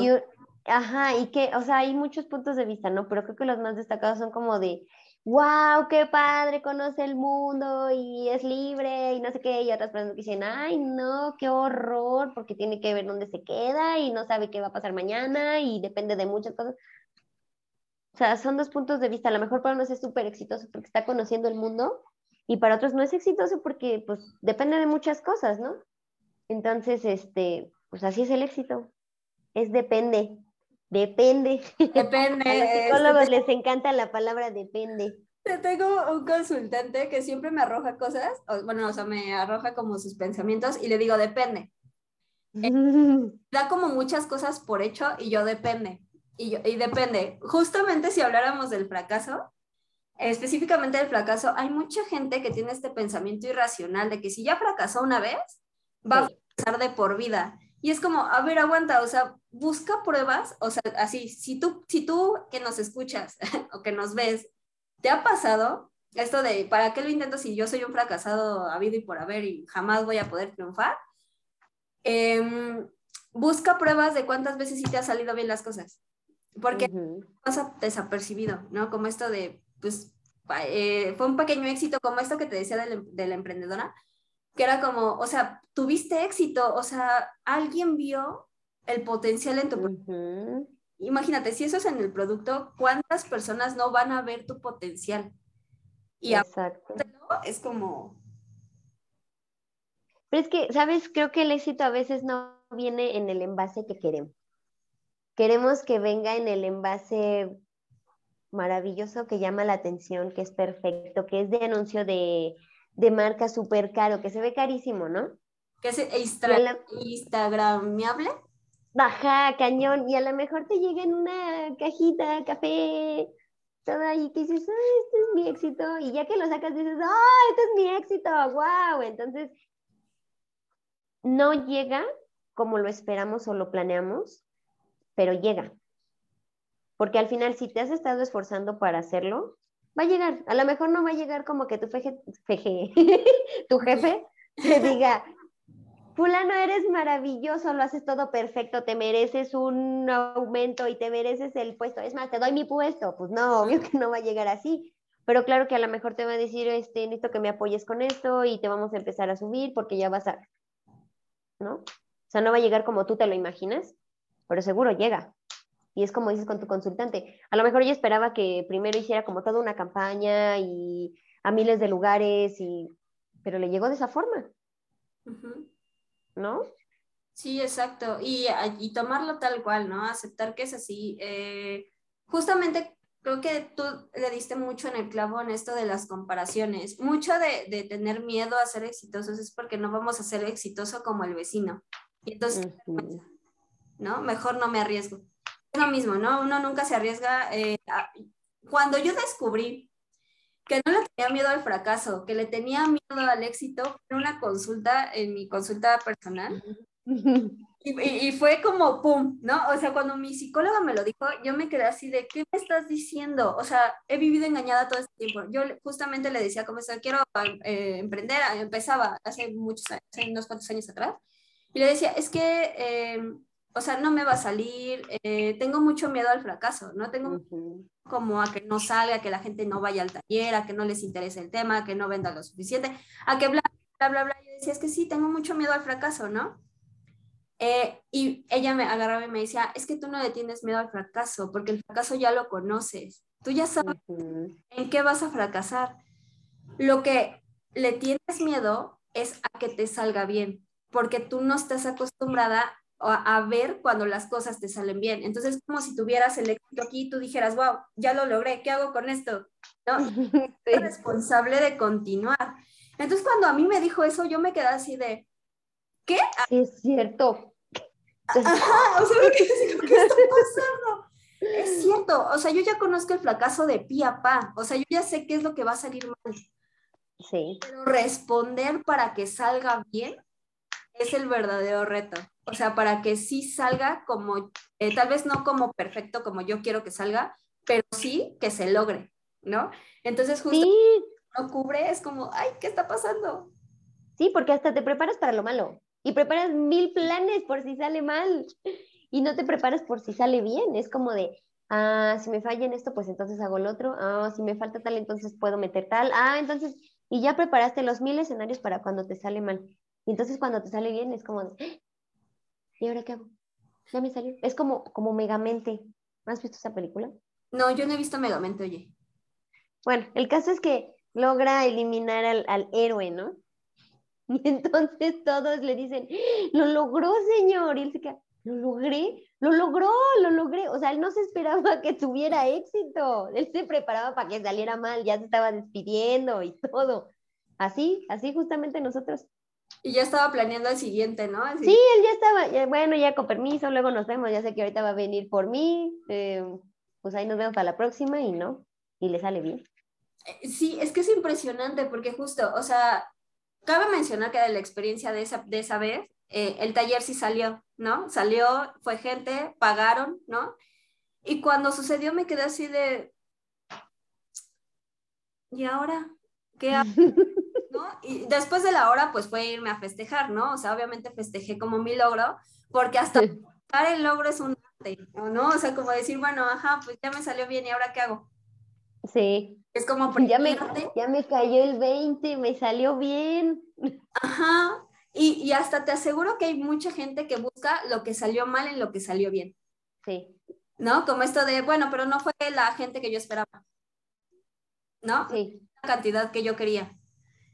ajá, y que, o sea, hay muchos puntos de vista, ¿no? Pero creo que los más destacados son como de, wow, qué padre, conoce el mundo y es libre y no sé qué, y otras personas que dicen, ay, no, qué horror, porque tiene que ver dónde se queda y no sabe qué va a pasar mañana y depende de muchas cosas. O sea, son dos puntos de vista. A lo mejor para unos es súper exitoso porque está conociendo el mundo y para otros no es exitoso porque, pues, depende de muchas cosas, ¿no? Entonces, este, pues así es el éxito. Es depende. Depende.
Depende.
A los psicólogos les encanta la palabra depende.
Tengo un consultante que siempre me arroja cosas, bueno, o sea, me arroja como sus pensamientos y le digo, depende. Eh, da como muchas cosas por hecho y yo depende. Y, yo, y depende. Justamente si habláramos del fracaso, específicamente del fracaso, hay mucha gente que tiene este pensamiento irracional de que si ya fracasó una vez, va a fracasar de por vida. Y es como, a ver, aguanta, o sea, busca pruebas, o sea, así, si tú, si tú que nos escuchas o que nos ves, ¿te ha pasado esto de, ¿para qué lo intento si yo soy un fracasado habido y por haber y jamás voy a poder triunfar? Em, busca pruebas de cuántas veces sí te ha salido bien las cosas, porque pasa desapercibido, ¿no? Como esto de, pues, eh, fue un pequeño éxito como esto que te decía de de la emprendedora, que era como, o sea, tuviste éxito, o sea, alguien vio el potencial en tu producto. Imagínate, si eso es en el producto, ¿cuántas personas no van a ver tu potencial? Y Exacto. es como...
Pero es que, ¿sabes? Creo que el éxito a veces no viene en el envase que queremos. Queremos que venga en el envase maravilloso que llama la atención, que es perfecto, que es de anuncio de de marca súper caro, que se ve carísimo, ¿no?
Que es instagramiable.
Baja, cañón, y a lo mejor te llega en una cajita, café, todo ahí que dices, ay, este es mi éxito, y ya que lo sacas dices, ay, este es mi éxito, wow, entonces no llega como lo esperamos o lo planeamos, pero llega. Porque al final, si te has estado esforzando para hacerlo, va a llegar. A lo mejor no va a llegar como que tu, feje, tu jefe te diga, fulano, eres maravilloso, lo haces todo perfecto, te mereces un aumento y te mereces el puesto. Es más, te doy mi puesto. Pues no, obvio que no va a llegar así. Pero claro que a lo mejor te va a decir, este, necesito que me apoyes con esto y te vamos a empezar a subir porque ya vas a, ¿no? O sea, no va a llegar como tú te lo imaginas, pero seguro llega. Y es como dices con tu consultante. A lo mejor yo esperaba que primero hiciera como toda una campaña y a miles de lugares, y... pero le llegó de esa forma. ¿No?
Sí, exacto. Y, y, tomarlo tal cual, ¿no? Aceptar que es así. Eh, justamente creo que tú le diste mucho en el clavo en esto de las comparaciones. Mucho de, de tener miedo a ser exitosos es porque no vamos a ser exitoso como el vecino. Y entonces, ¿no? Mejor no me arriesgo es lo mismo, ¿no? Uno nunca se arriesga. Eh, cuando yo descubrí que no le tenía miedo al fracaso, que le tenía miedo al éxito, en una consulta, en mi consulta personal. Y, fue como, ¡pum! ¿No? O sea, cuando mi psicóloga me lo dijo, yo me quedé así de, ¿qué me estás diciendo? O sea, he vivido engañada todo este tiempo. Yo justamente le decía, como, quiero eh, emprender, empezaba hace muchos años, hace unos cuantos años atrás, y le decía, es que eh, o sea, no me va a salir, eh, tengo mucho miedo al fracaso, ¿no? Tengo como a que no salga, a que la gente no vaya al taller, a que no les interese el tema, a que no venda lo suficiente, a que bla, bla, bla, bla. Yo decía, es que sí, tengo mucho miedo al fracaso, ¿no? Eh, y ella me agarraba y me decía, es que tú no le tienes miedo al fracaso, porque el fracaso ya lo conoces, tú ya sabes en qué vas a fracasar. Lo que le tienes miedo es a que te salga bien, porque tú no estás acostumbrada a, ver cuando las cosas te salen bien. Entonces, es como si tuvieras el éxito aquí y tú dijeras, wow, ya lo logré, ¿qué hago con esto? ¿No? responsable de continuar. Entonces, cuando a mí me dijo eso, yo me quedé así de, ¿qué?
es cierto.
Ajá, o sea, ¿qué, ¿qué está pasando? Es cierto, o sea, yo ya conozco el fracaso de pi a pa, o sea, yo ya sé qué es lo que va a salir mal.
Sí.
Pero responder para que salga bien es el verdadero reto. O sea, para que sí salga como, eh, tal vez no como perfecto como yo quiero que salga, pero sí que se logre, ¿no? Entonces, justo
sí.
no cubre, es como, ay, ¿qué está pasando?
Sí, porque hasta te preparas para lo malo y preparas mil planes por si sale mal y no te preparas por si sale bien. Es como de, ah, si me falla en esto, pues entonces hago el otro. Ah, si me falta tal, entonces puedo meter tal. Ah, entonces, y ya preparaste los mil escenarios para cuando te sale mal. Y entonces cuando te sale bien es como, de, ¿y ahora qué hago? Ya me salió. Es como, como Megamente. ¿Has visto esa película?
No, yo no he visto Megamente, oye.
Bueno, el caso es que logra eliminar al, héroe, ¿no? Y entonces todos le dicen, lo logró, señor. Y él se queda, lo logré, lo logró, lo logré. O sea, él no se esperaba que tuviera éxito. Él se preparaba para que saliera mal, ya se estaba despidiendo y todo. Así, así justamente nosotros.
Y ya estaba planeando el siguiente, ¿no?
Sí, él ya estaba, bueno, ya con permiso, luego nos vemos, ya sé que ahorita va a venir por mí, eh, pues ahí nos vemos para la próxima y no, y le sale bien.
Eh, sí, es que es impresionante porque justo, o sea, cabe mencionar que de la experiencia de esa, de esa vez, eh, el taller sí salió, ¿no? Salió, fue gente, pagaron, ¿no? Y cuando sucedió me quedé así de, ¿y ahora? ¿Qué hago? Y después de la hora, pues fue irme a festejar, ¿no? O sea, obviamente festejé como mi logro, porque hasta el logro es un arte, ¿no? O sea, como decir, bueno, ajá, pues ya me salió bien, ¿y ahora qué hago?
Sí.
Es como
ya me, ya me cayó el 20, me salió bien.
Ajá. Y, y, hasta te aseguro que hay mucha gente que busca lo que salió mal en lo que salió bien.
Sí.
¿No? Como esto de, bueno, pero no fue la gente que yo esperaba. ¿No?
Sí.
La cantidad que yo quería.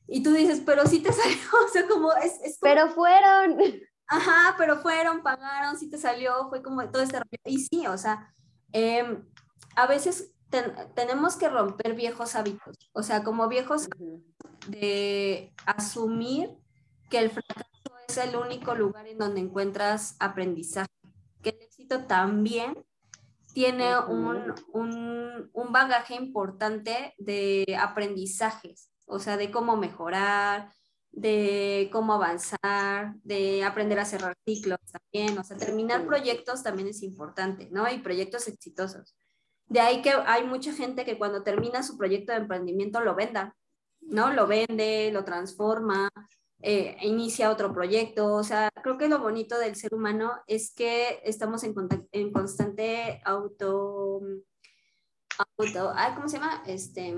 Y tú dices, pero sí te salió, o sea, como es...
Pero fueron.
Ajá, pero fueron, pagaron, sí te salió, fue como todo este... Y sí, o sea, em, a veces tenemos que romper viejos hábitos, o sea, como viejos de asumir que el fracaso es el único lugar en donde encuentras aprendizaje, que el éxito también tiene un, un, un, bagaje importante de aprendizajes, o sea, de cómo mejorar, de cómo avanzar, de aprender a cerrar ciclos también, o sea, terminar proyectos también es importante, ¿no? Y proyectos exitosos. De ahí que hay mucha gente que cuando termina su proyecto de emprendimiento lo venda, ¿no? Lo vende, lo transforma, eh, inicia otro proyecto. O sea, creo que lo bonito del ser humano es que estamos en, en constante auto, auto, ¿cómo se llama? Este,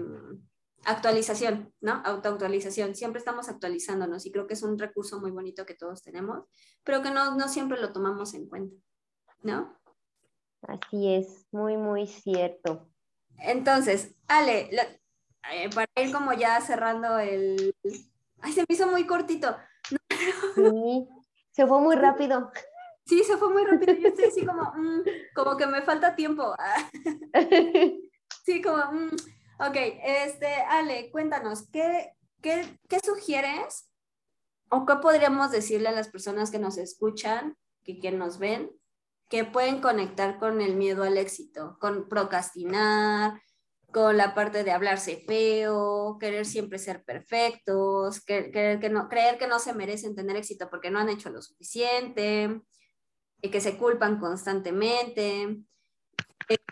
actualización, ¿no? Autoactualización. Siempre estamos actualizándonos y creo que es un recurso muy bonito que todos tenemos, pero que no, no siempre lo tomamos en cuenta, ¿no?
Así es, muy, muy cierto.
Entonces, Ale, eh, para ir como ya cerrando el... Ay, se me hizo muy cortito.
Sí, se fue muy rápido.
Sí, se fue muy rápido. Yo estoy así como, mm, como que me falta tiempo. Sí, como, mm, ok, este, Ale, cuéntanos, ¿qué, qué, qué sugieres o qué podríamos decirle a las personas que nos escuchan, que, que nos ven, que pueden conectar con el miedo al éxito, con procrastinar, con la parte de hablarse feo, querer siempre ser perfectos, querer que no, creer que no se merecen tener éxito porque no han hecho lo suficiente, y que se culpan constantemente,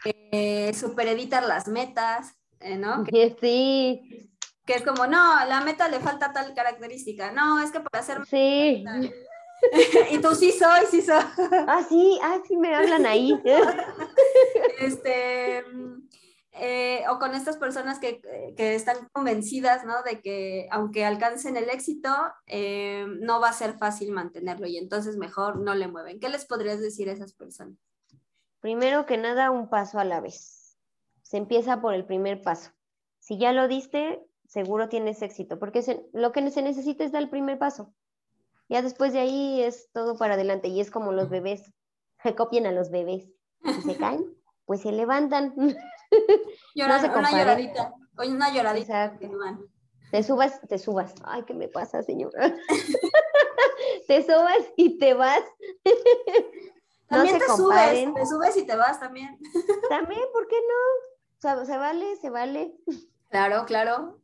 eh, supereditar las metas, eh, ¿no?
Que, sí.
Que es como, no, la meta le falta tal característica, no, es que para hacer...
Sí.
y tú sí soy, sí soy.
Ah, sí, ah, sí me hablan ahí.
este, eh, o con estas personas que, que, están convencidas, ¿no? De que aunque alcancen el éxito, eh, no va a ser fácil mantenerlo y entonces mejor no le mueven. ¿Qué les podrías decir a esas personas?
Primero que nada, un paso a la vez. Se empieza por el primer paso. Si ya lo diste, seguro tienes éxito, porque lo que se necesita es dar el primer paso. Ya después de ahí es todo para adelante y es como los bebés, copien a los bebés. Si se caen, pues se levantan.
Llorar, una lloradita, una lloradita.
Te subas, te subas. Ay, ¿qué me pasa, señora? te subas y te vas.
También te subes, te subes y te vas también.
También, ¿por qué no? O sea, se vale, se vale.
Claro, claro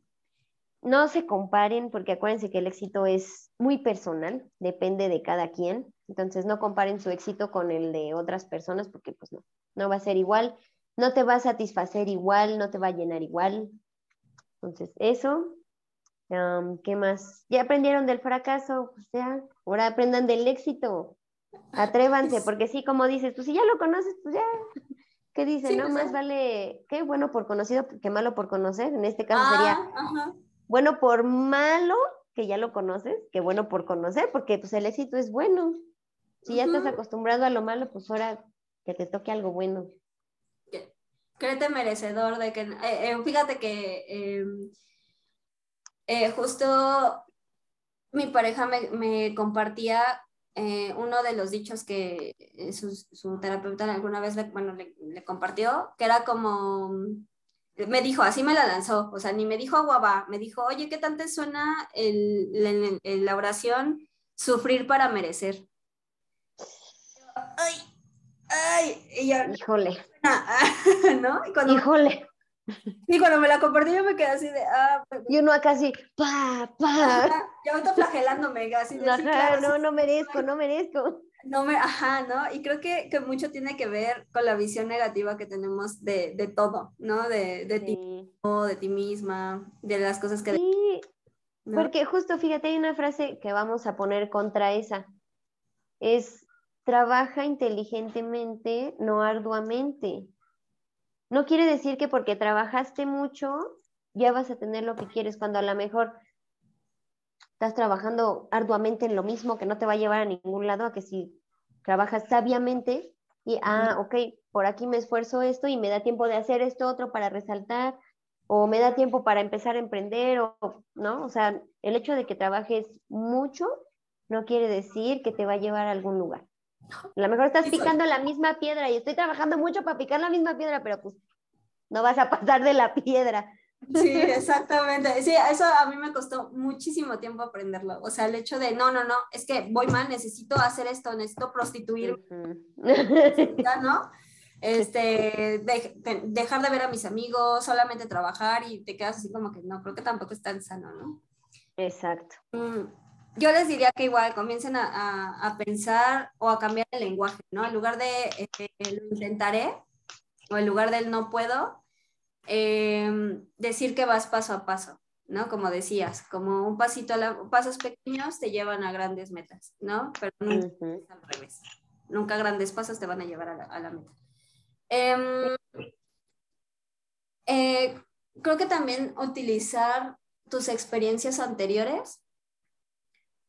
no se comparen porque acuérdense que el éxito es muy personal, depende de cada quien. Entonces no comparen su éxito con el de otras personas porque pues no, no va a ser igual, no te va a satisfacer igual, no te va a llenar igual. Entonces eso, ¿qué más? Ya aprendieron del fracaso, pues ya, ahora aprendan del éxito. Atrévanse, porque sí, como dices, pues si ya lo conoces, pues ya. ¿Qué dice? no, más vale, qué bueno por conocido que malo por conocer. En este caso sería ah, bueno por malo, que ya lo conoces, que bueno por conocer, porque pues el éxito es bueno. Si ya estás acostumbrado a lo malo, pues ahora que te toque algo bueno.
Créete merecedor de que, eh, eh, fíjate que em, eh, justo mi pareja me, compartía uno de los dichos que su, terapeuta alguna vez bueno, le, compartió, que era como, me dijo, así me la lanzó, o sea, ni me dijo aguaba, me dijo, oye, ¿qué tanto suena el, la oración sufrir para merecer? Ay, ay, y
híjole.
¿No? Y cuando,
híjole.
Y cuando me la compartí yo me quedé así de, ah,
pues, y uno acá así, pa, pa.
Yo estoy flagelándome, así de,
no, no merezco, no merezco.
No me, ajá, ¿no? Y creo que, que, mucho tiene que ver con la visión negativa que tenemos de, de todo, ¿no? De, de ti de ti misma, de las cosas que...
Sí, porque justo, fíjate, hay una frase que vamos a poner contra esa. Es, trabaja inteligentemente, no arduamente. No quiere decir que porque trabajaste mucho, ya vas a tener lo que quieres, cuando a lo mejor estás trabajando arduamente en lo mismo que no te va a llevar a ningún lado, a que si trabajas sabiamente y, ah, ok, por aquí me esfuerzo esto y me da tiempo de hacer esto otro para resaltar, o me da tiempo para empezar a emprender, o, ¿no? O sea, el hecho de que trabajes mucho no quiere decir que te va a llevar a algún lugar. A lo mejor estás picando la misma piedra y estoy trabajando mucho para picar la misma piedra, pero pues no vas a pasar de la piedra.
Sí, exactamente. Sí, eso a mí me costó muchísimo tiempo aprenderlo. O sea, el hecho de, no, no, no, es que voy mal, necesito hacer esto, necesito prostituir, ¿no? Este, dejar de ver a mis amigos, solamente trabajar y te quedas así como que no, creo que tampoco es tan sano, ¿no?
Exacto.
Mm, yo les diría que igual comiencen a, pensar o a cambiar el lenguaje, ¿no? En lugar de eh, lo intentaré o en lugar del no puedo, Em, decir que vas paso a paso, ¿no? Como decías, como un pasito, a la, pasos pequeños te llevan a grandes metas, ¿no? Pero nunca al revés. Nunca grandes pasos te van a llevar a la, meta. Em, eh, creo que también utilizar tus experiencias anteriores,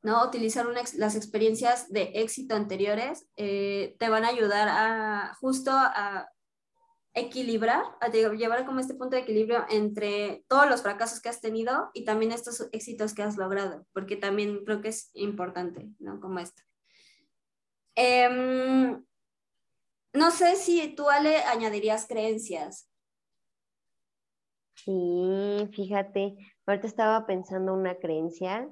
¿no? Utilizar las experiencias de éxito anteriores eh, te van a ayudar a justo a equilibrar, a llevar como este punto de equilibrio entre todos los fracasos que has tenido y también estos éxitos que has logrado, porque también creo que es importante, ¿no? Como esto. Em, no sé si tú, Ale, añadirías creencias.
Sí, fíjate, ahorita estaba pensando una creencia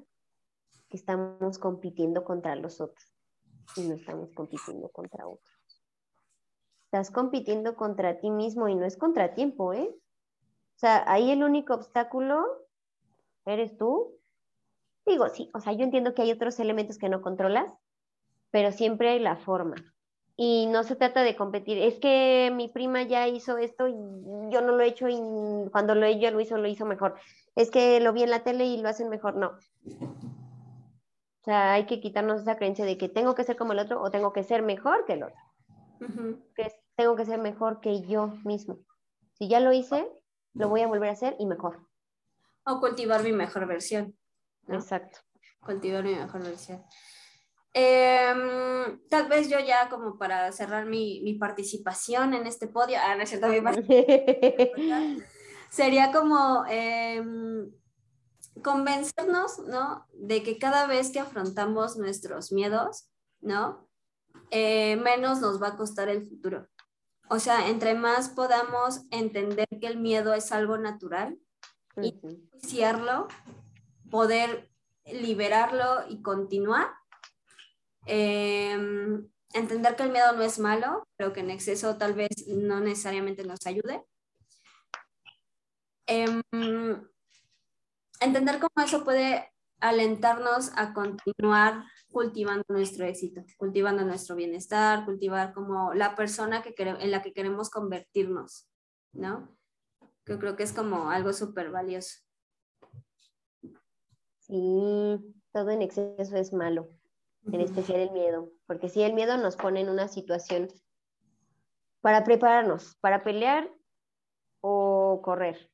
que estamos compitiendo contra los otros y no estamos compitiendo contra otros. Estás compitiendo contra ti mismo y no es contratiempo, ¿eh? O sea, ahí el único obstáculo eres tú. Digo, sí, o sea, yo entiendo que hay otros elementos que no controlas, pero siempre hay la forma. Y no se trata de competir. Es que mi prima ya hizo esto y yo no lo he hecho y cuando lo ella lo hizo, lo hizo mejor. Es que lo vi en la tele y lo hacen mejor. No. O sea, hay que quitarnos esa creencia de que tengo que ser como el otro o tengo que ser mejor que el otro que tengo que ser mejor que yo mismo. Si ya lo hice, lo voy a volver a hacer y mejor.
O cultivar mi mejor versión.
Exacto.
Cultivar mi mejor versión. Em, tal vez yo ya como para cerrar mi, mi participación en este podio, ah, no es cierto, mi sería como em, convencernos, ¿no? De que cada vez que afrontamos nuestros miedos, ¿no? Eh, menos nos va a costar el futuro. O sea, entre más podamos entender que el miedo es algo natural y iniciarlo, poder liberarlo y continuar. Em, entender que el miedo no es malo, pero que en exceso tal vez no necesariamente nos ayude. Em, entender cómo eso puede alentarnos a continuar cultivando nuestro éxito, cultivando nuestro bienestar, cultivar como la persona que en la que queremos convertirnos, ¿no? Yo creo que es como algo súper valioso.
Sí, todo en exceso es malo, en especial el miedo, porque si el miedo nos pone en una situación para prepararnos, para pelear o correr.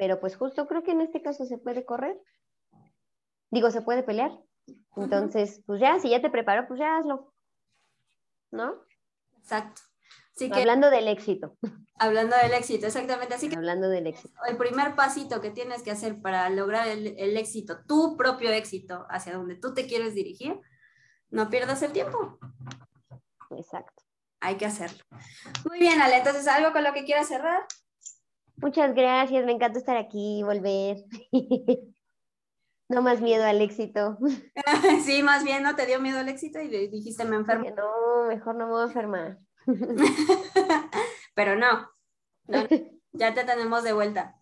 Pero pues justo creo que en este caso se puede correr. Digo, se puede pelear. Entonces, pues ya, si ya te preparo, pues ya hazlo. ¿No?
Exacto.
hablando del éxito.
Hablando del éxito, exactamente. Así que
hablando del éxito.
El primer pasito que tienes que hacer para lograr el, el éxito, tu propio éxito, hacia donde tú te quieres dirigir, no pierdas el tiempo.
Exacto.
Hay que hacerlo. Muy bien, Ale, entonces, ¿algo con lo que quieras cerrar?
Muchas gracias, me encanta estar aquí, volver. No más miedo al éxito.
sí, más bien no te dio miedo al éxito y dijiste me enfermo.
No, mejor no me voy a enfermar.
Pero no, ya te tenemos de vuelta.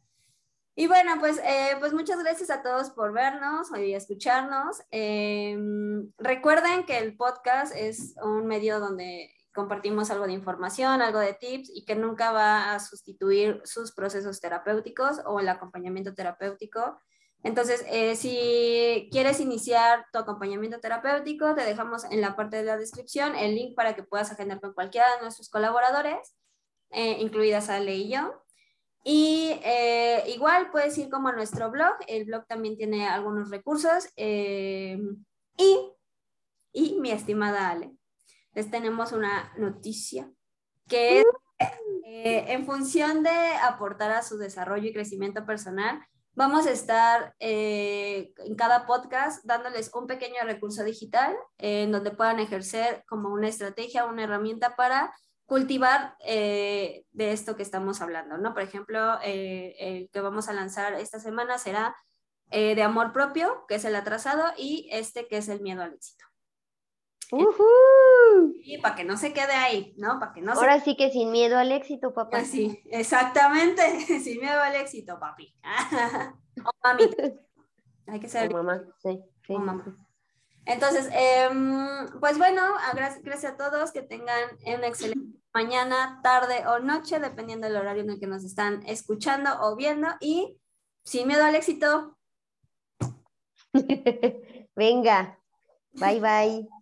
Y bueno, pues, eh, pues muchas gracias a todos por vernos y escucharnos. Em, recuerden que el podcast es un medio donde compartimos algo de información, algo de tips y que nunca va a sustituir sus procesos terapéuticos o el acompañamiento terapéutico. Entonces, eh, si quieres iniciar tu acompañamiento terapéutico, te dejamos en la parte de la descripción el link para que puedas agendar con cualquiera de nuestros colaboradores, eh, incluidas Ale y yo. Y eh, igual puedes ir como a nuestro blog, el blog también tiene algunos recursos. y, y mi estimada Ale, les tenemos una noticia que es en función de aportar a su desarrollo y crecimiento personal, Vamos a estar eh, en cada podcast dándoles un pequeño recurso digital en donde puedan ejercer como una estrategia, una herramienta para cultivar eh, de esto que estamos hablando, ¿no? Por ejemplo, eh, el que vamos a lanzar esta semana será eh, de amor propio, que es el atrasado, y este que es el miedo al éxito. Y para que no se quede ahí, ¿no? Para que no
Ahora sí que sin miedo al éxito, papá.
Sí, exactamente, sin miedo al éxito, papi. o mami. Hay que ser.
O mamá, sí. sí.
O mamá. Entonces, em, pues bueno, gracias, a todos, que tengan una excelente mañana, tarde o noche, dependiendo del horario en el que nos están escuchando o viendo. Y sin miedo al éxito.
Venga, bye bye.